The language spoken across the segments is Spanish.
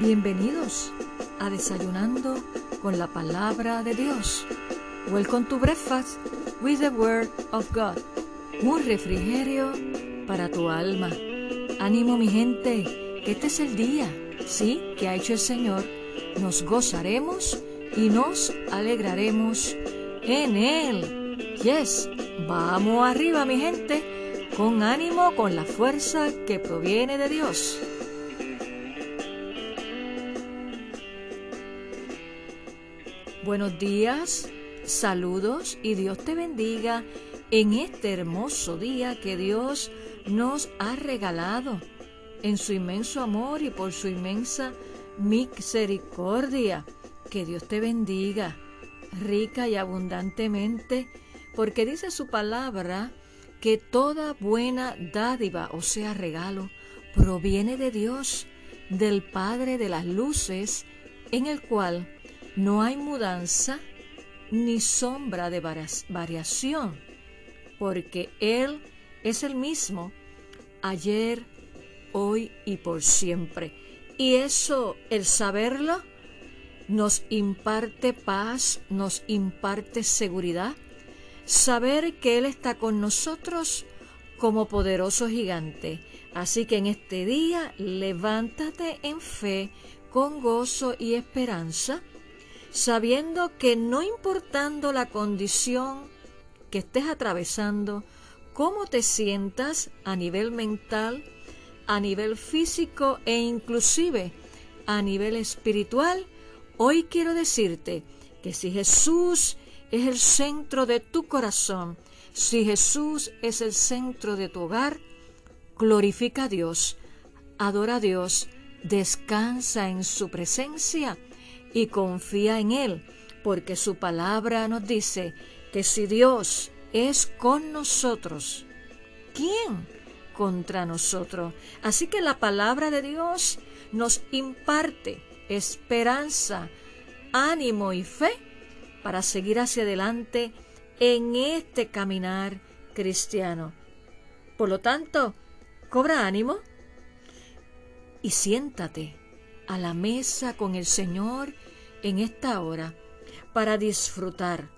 Bienvenidos a Desayunando con la Palabra de Dios. Welcome to Breakfast with the Word of God. Un refrigerio para tu alma. Ánimo mi gente, este es el día, sí, que ha hecho el Señor. Nos gozaremos y nos alegraremos en Él. Yes, vamos arriba mi gente, con ánimo, con la fuerza que proviene de Dios. Buenos días, saludos y Dios te bendiga en este hermoso día que Dios nos ha regalado en su inmenso amor y por su inmensa misericordia. Que Dios te bendiga rica y abundantemente, porque dice su palabra que toda buena dádiva, o sea, regalo, proviene de Dios, del Padre de las luces, en el cual no hay mudanza ni sombra de variación, porque Él es el mismo ayer, hoy y por siempre. Y eso, el saberlo, nos imparte paz, nos imparte seguridad, saber que Él está con nosotros como poderoso gigante. Así que en este día levántate en fe, con gozo y esperanza, sabiendo que no importando la condición que estés atravesando, cómo te sientas a nivel mental, a nivel físico e inclusive a nivel espiritual, hoy quiero decirte que si Jesús es el centro de tu corazón, si Jesús es el centro de tu hogar, glorifica a Dios, adora a Dios, descansa en su presencia y confía en Él, porque su palabra nos dice que si Dios es con nosotros, ¿quién contra nosotros? Así que la palabra de Dios nos imparte esperanza, ánimo y fe para seguir hacia adelante en este caminar cristiano. Por lo tanto, cobra ánimo y siéntate a la mesa con el Señor en esta hora para disfrutar,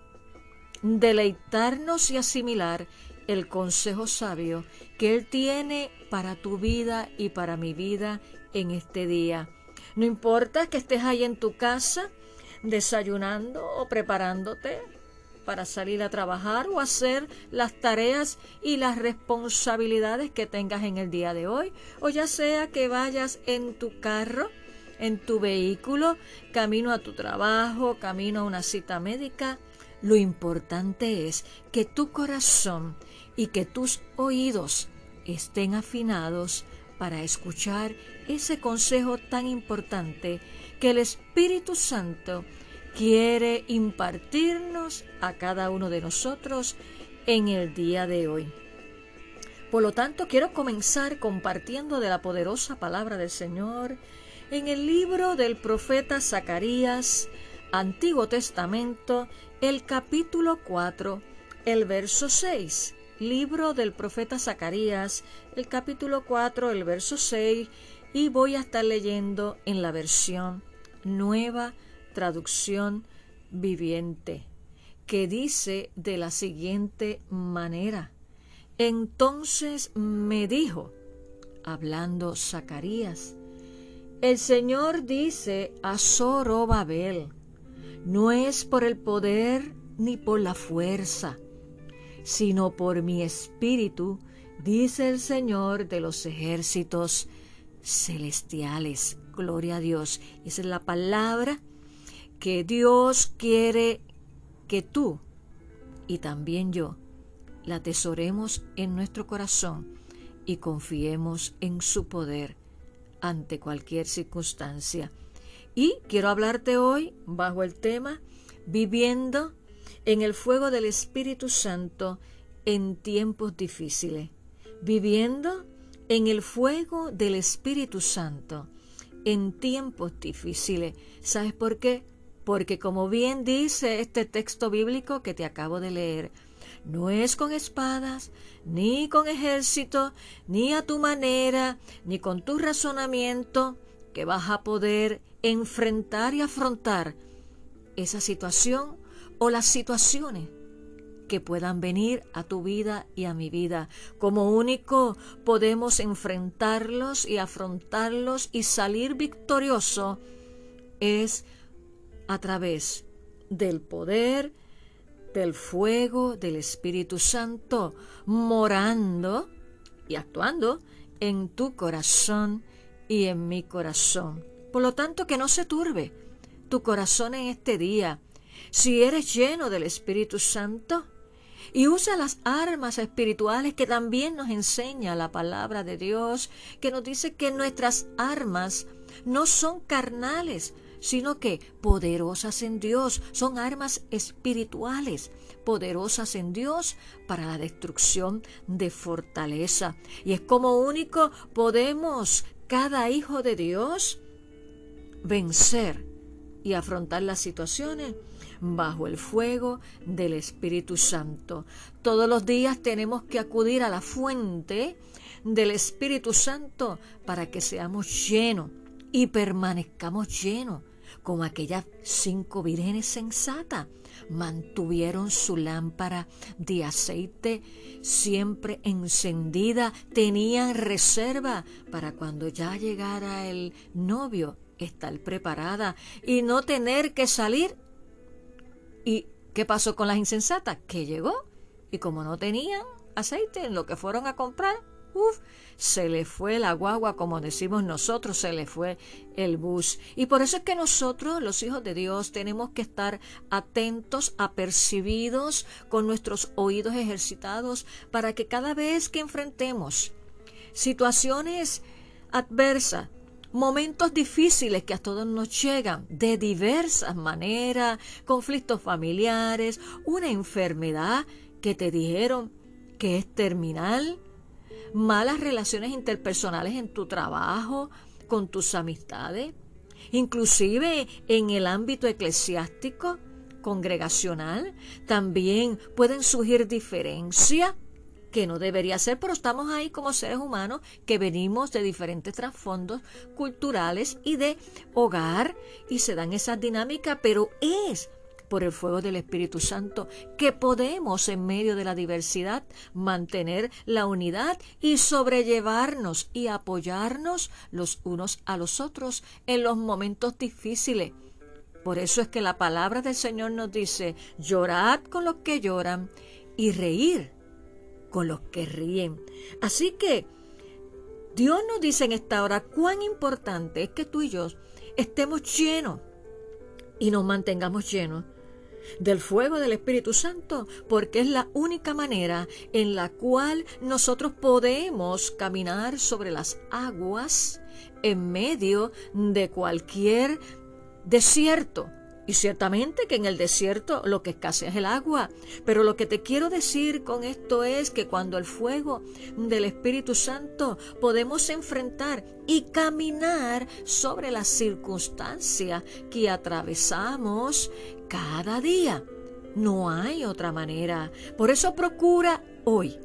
deleitarnos y asimilar el consejo sabio que Él tiene para tu vida y para mi vida en este día. No importa que estés ahí en tu casa desayunando o preparándote para salir a trabajar o hacer las tareas y las responsabilidades que tengas en el día de hoy, o ya sea que vayas en tu carro en tu vehículo, camino a tu trabajo, camino a una cita médica. Lo importante es que tu corazón y que tus oídos estén afinados para escuchar ese consejo tan importante que el Espíritu Santo quiere impartirnos a cada uno de nosotros en el día de hoy. Por lo tanto, quiero comenzar compartiendo de la poderosa palabra del Señor en el libro del profeta Zacarías, Antiguo Testamento, el capítulo 4, el verso 6. Libro del profeta Zacarías, el capítulo 4, el verso 6, y voy a estar leyendo en la versión nueva traducción viviente, que dice de la siguiente manera. Entonces me dijo, hablando Zacarías, el Señor dice a Zorobabel, no es por el poder ni por la fuerza, sino por mi espíritu, dice el Señor de los ejércitos celestiales. Gloria a Dios. Esa es la palabra que Dios quiere que tú y también yo la atesoremos en nuestro corazón y confiemos en su poder ante cualquier circunstancia. Y quiero hablarte hoy bajo el tema viviendo en el fuego del Espíritu Santo en tiempos difíciles. Viviendo en el fuego del Espíritu Santo en tiempos difíciles. ¿Sabes por qué? Porque como bien dice este texto bíblico que te acabo de leer, no es con espadas, ni con ejército, ni a tu manera, ni con tu razonamiento. que vas a poder enfrentar y afrontar esa situación o las situaciones que puedan venir a tu vida y a mi vida. Como único podemos enfrentarlos y afrontarlos y salir victorioso es a través del poder, del fuego del Espíritu Santo morando y actuando en tu corazón y en mi corazón. Por lo tanto, que no se turbe tu corazón en este día. Si eres lleno del Espíritu Santo y usa las armas espirituales que también nos enseña la palabra de Dios, que nos dice que nuestras armas no son carnales, sino que poderosas en Dios, son armas espirituales, poderosas en Dios para la destrucción de fortaleza. Y es como único podemos, cada hijo de Dios, vencer y afrontar las situaciones bajo el fuego del Espíritu Santo. Todos los días tenemos que acudir a la fuente del Espíritu Santo para que seamos llenos y permanezcamos llenos como aquellas cinco vírgenes sensatas mantuvieron su lámpara de aceite siempre encendida, tenían reserva para cuando ya llegara el novio estar preparada y no tener que salir. ¿Y qué pasó con las insensatas? Que llegó y como no tenían aceite en lo que fueron a comprar, Uf, se le fue la guagua, como decimos nosotros, se le fue el bus. Y por eso es que nosotros, los hijos de Dios, tenemos que estar atentos, apercibidos, con nuestros oídos ejercitados, para que cada vez que enfrentemos situaciones adversas, momentos difíciles que a todos nos llegan de diversas maneras, conflictos familiares, una enfermedad que te dijeron que es terminal, malas relaciones interpersonales en tu trabajo, con tus amistades, inclusive en el ámbito eclesiástico, congregacional, también pueden surgir diferencias que no debería ser, pero estamos ahí como seres humanos que venimos de diferentes trasfondos culturales y de hogar y se dan esas dinámicas, pero es por el fuego del Espíritu Santo, que podemos en medio de la diversidad mantener la unidad y sobrellevarnos y apoyarnos los unos a los otros en los momentos difíciles. Por eso es que la palabra del Señor nos dice, llorad con los que lloran y reír con los que ríen. Así que Dios nos dice en esta hora cuán importante es que tú y yo estemos llenos y nos mantengamos llenos del fuego del Espíritu Santo, porque es la única manera en la cual nosotros podemos caminar sobre las aguas en medio de cualquier desierto. Y ciertamente que en el desierto lo que escasea es el agua. Pero lo que te quiero decir con esto es que cuando el fuego del Espíritu Santo podemos enfrentar y caminar sobre las circunstancias que atravesamos cada día. No hay otra manera. Por eso procura hoy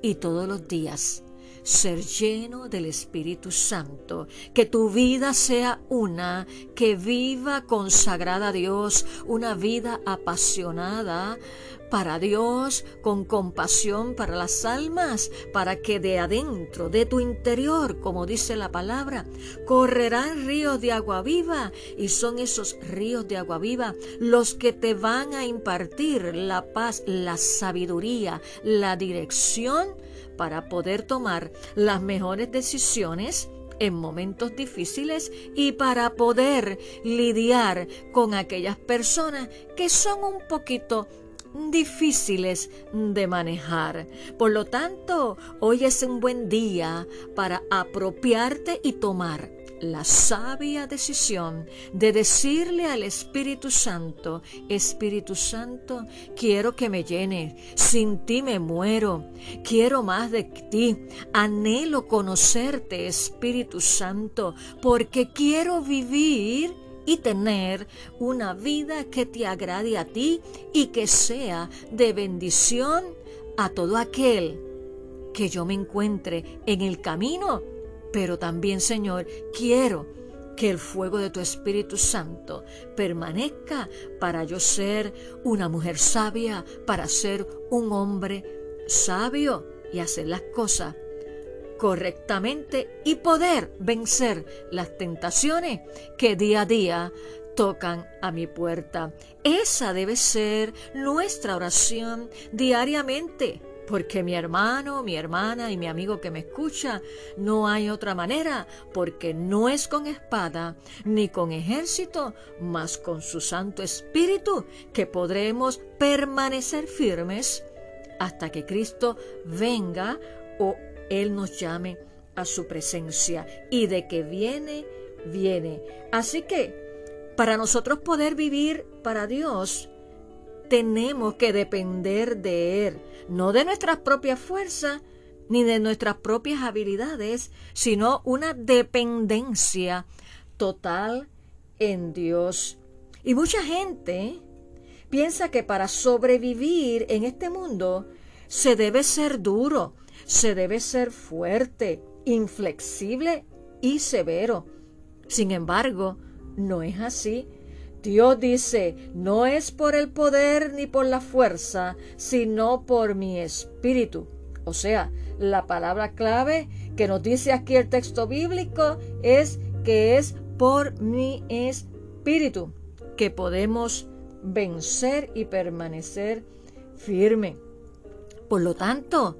y todos los días ser lleno del Espíritu Santo, que tu vida sea una que viva consagrada a Dios, una vida apasionada para Dios, con compasión para las almas, para que de adentro, de tu interior, como dice la palabra, correrán ríos de agua viva y son esos ríos de agua viva los que te van a impartir la paz, la sabiduría, la dirección para poder tomar las mejores decisiones en momentos difíciles y para poder lidiar con aquellas personas que son un poquito difíciles de manejar. Por lo tanto, hoy es un buen día para apropiarte y tomar la sabia decisión de decirle al Espíritu Santo, Espíritu Santo, quiero que me llene, sin ti me muero, quiero más de ti, anhelo conocerte, Espíritu Santo, porque quiero vivir y tener una vida que te agrade a ti y que sea de bendición a todo aquel que yo me encuentre en el camino. Pero también, Señor, quiero que el fuego de tu Espíritu Santo permanezca para yo ser una mujer sabia, para ser un hombre sabio y hacer las cosas correctamente y poder vencer las tentaciones que día a día tocan a mi puerta. Esa debe ser nuestra oración diariamente. Porque mi hermano, mi hermana y mi amigo que me escucha, no hay otra manera, porque no es con espada ni con ejército, mas con su Santo Espíritu que podremos permanecer firmes hasta que Cristo venga o Él nos llame a su presencia. Y de que viene, viene. Así que para nosotros poder vivir para Dios, tenemos que depender de Él, no de nuestras propias fuerzas ni de nuestras propias habilidades, sino una dependencia total en Dios. Y mucha gente piensa que para sobrevivir en este mundo se debe ser duro, se debe ser fuerte, inflexible y severo. Sin embargo, no es así. Dios dice, no es por el poder ni por la fuerza, sino por mi espíritu. O sea, la palabra clave que nos dice aquí el texto bíblico es que es por mi espíritu que podemos vencer y permanecer firme. Por lo tanto,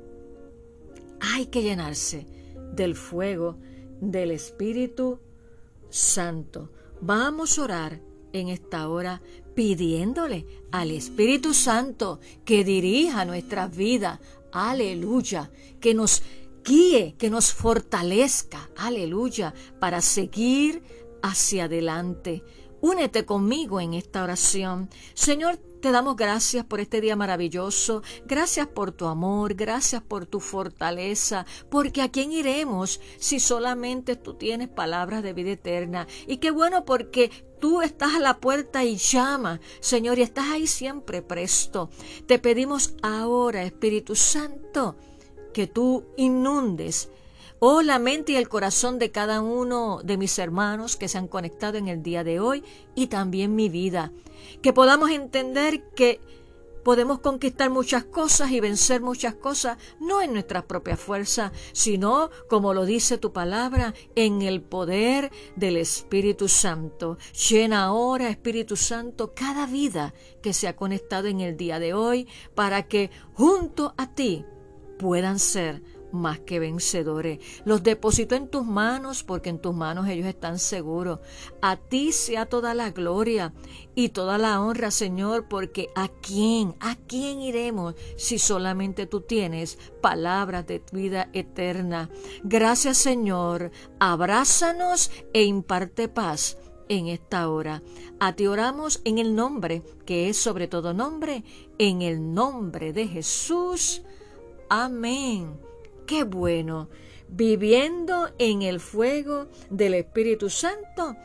hay que llenarse del fuego del Espíritu Santo. Vamos a orar en esta hora pidiéndole al Espíritu Santo que dirija nuestras vidas. Aleluya. Que nos guíe, que nos fortalezca. Aleluya. Para seguir hacia adelante. Únete conmigo en esta oración. Señor, te damos gracias por este día maravilloso, gracias por tu amor, gracias por tu fortaleza, porque a quién iremos si solamente tú tienes palabras de vida eterna. Y qué bueno porque tú estás a la puerta y llama, Señor, y estás ahí siempre presto. Te pedimos ahora, Espíritu Santo, que tú inundes Oh, la mente y el corazón de cada uno de mis hermanos que se han conectado en el día de hoy y también mi vida. Que podamos entender que podemos conquistar muchas cosas y vencer muchas cosas, no en nuestra propia fuerza, sino, como lo dice tu palabra, en el poder del Espíritu Santo. Llena ahora, Espíritu Santo, cada vida que se ha conectado en el día de hoy, para que junto a ti puedan ser más que vencedores. Los deposito en tus manos porque en tus manos ellos están seguros. A ti sea toda la gloria y toda la honra, Señor, porque a quién, a quién iremos si solamente tú tienes palabras de vida eterna. Gracias, Señor. Abrázanos e imparte paz en esta hora. A ti oramos en el nombre, que es sobre todo nombre, en el nombre de Jesús. Amén. Qué bueno, viviendo en el fuego del Espíritu Santo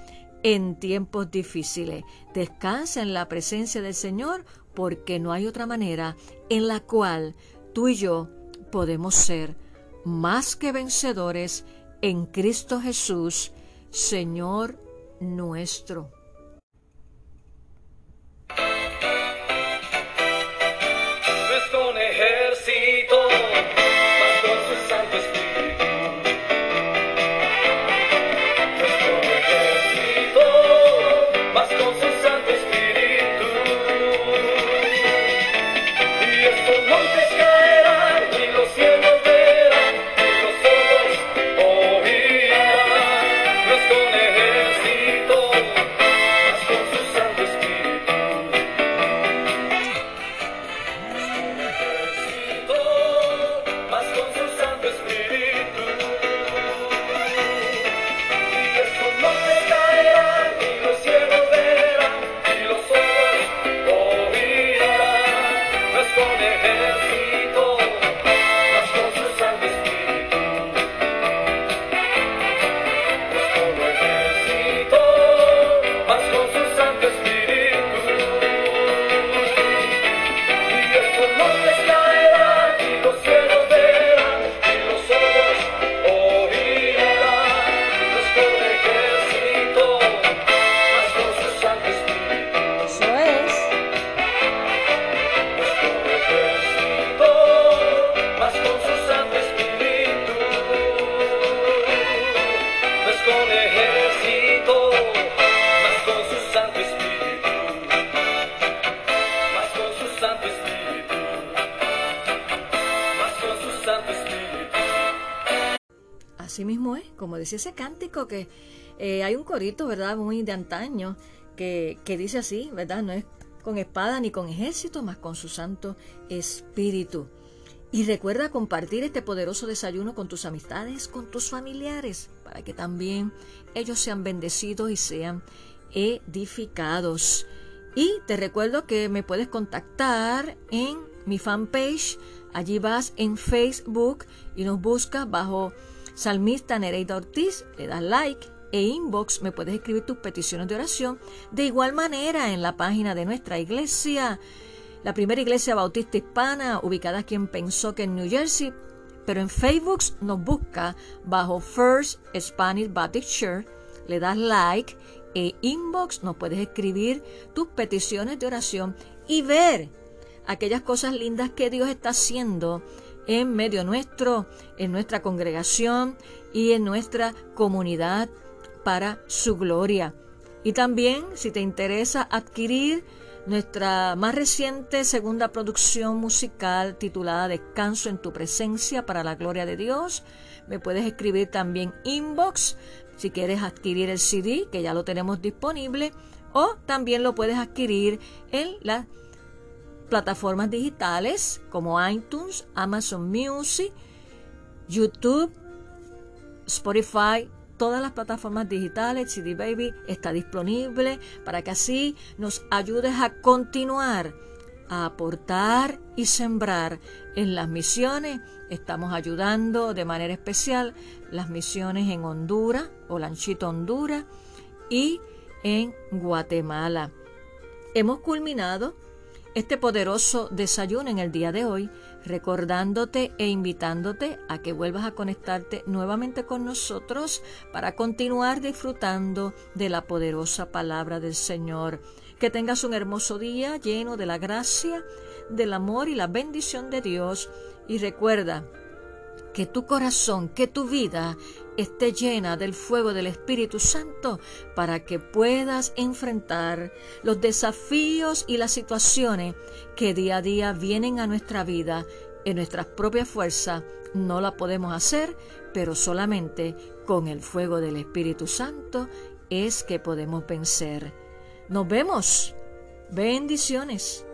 en tiempos difíciles. Descansa en la presencia del Señor porque no hay otra manera en la cual tú y yo podemos ser más que vencedores en Cristo Jesús, Señor nuestro. Decía ese cántico que eh, hay un corito, ¿verdad? Muy de antaño que, que dice así, ¿verdad? No es con espada ni con ejército, mas con su Santo Espíritu. Y recuerda compartir este poderoso desayuno con tus amistades, con tus familiares, para que también ellos sean bendecidos y sean edificados. Y te recuerdo que me puedes contactar en mi fanpage. Allí vas en Facebook y nos buscas bajo Salmista Nereida Ortiz, le das like e inbox me puedes escribir tus peticiones de oración. De igual manera en la página de nuestra iglesia la primera iglesia bautista hispana ubicada aquí en Pensoque, en New Jersey, pero en Facebook nos busca bajo First Spanish Baptist Church, le das like e inbox, nos puedes escribir tus peticiones de oración y ver aquellas cosas lindas que Dios está haciendo en medio nuestro, en nuestra congregación y en nuestra comunidad para su gloria. Y también, si te interesa adquirir nuestra más reciente segunda producción musical titulada Descanso en tu presencia para la gloria de Dios. Me puedes escribir también inbox si quieres adquirir el CD, que ya lo tenemos disponible, o también lo puedes adquirir en las plataformas digitales como iTunes, Amazon Music, YouTube, Spotify, todas las plataformas digitales, CD Baby está disponible para que así nos ayudes a continuar a aportar y sembrar en las misiones. Estamos ayudando de manera especial las misiones en Honduras, Olanchito, Honduras y en Guatemala. Hemos culminado este poderoso desayuno en el día de hoy recordándote e invitándote a que vuelvas a conectarte nuevamente con nosotros para continuar disfrutando de la poderosa palabra del Señor. Que tengas un hermoso día lleno de la gracia, del amor y la bendición de Dios. Y recuerda que tu corazón, que tu vida esté llena del fuego del Espíritu Santo para que puedas enfrentar los desafíos y las situaciones que día a día vienen a nuestra vida. En nuestras propias fuerzas no la podemos hacer, pero solamente con el fuego del Espíritu Santo es que podemos vencer. Nos vemos. Bendiciones.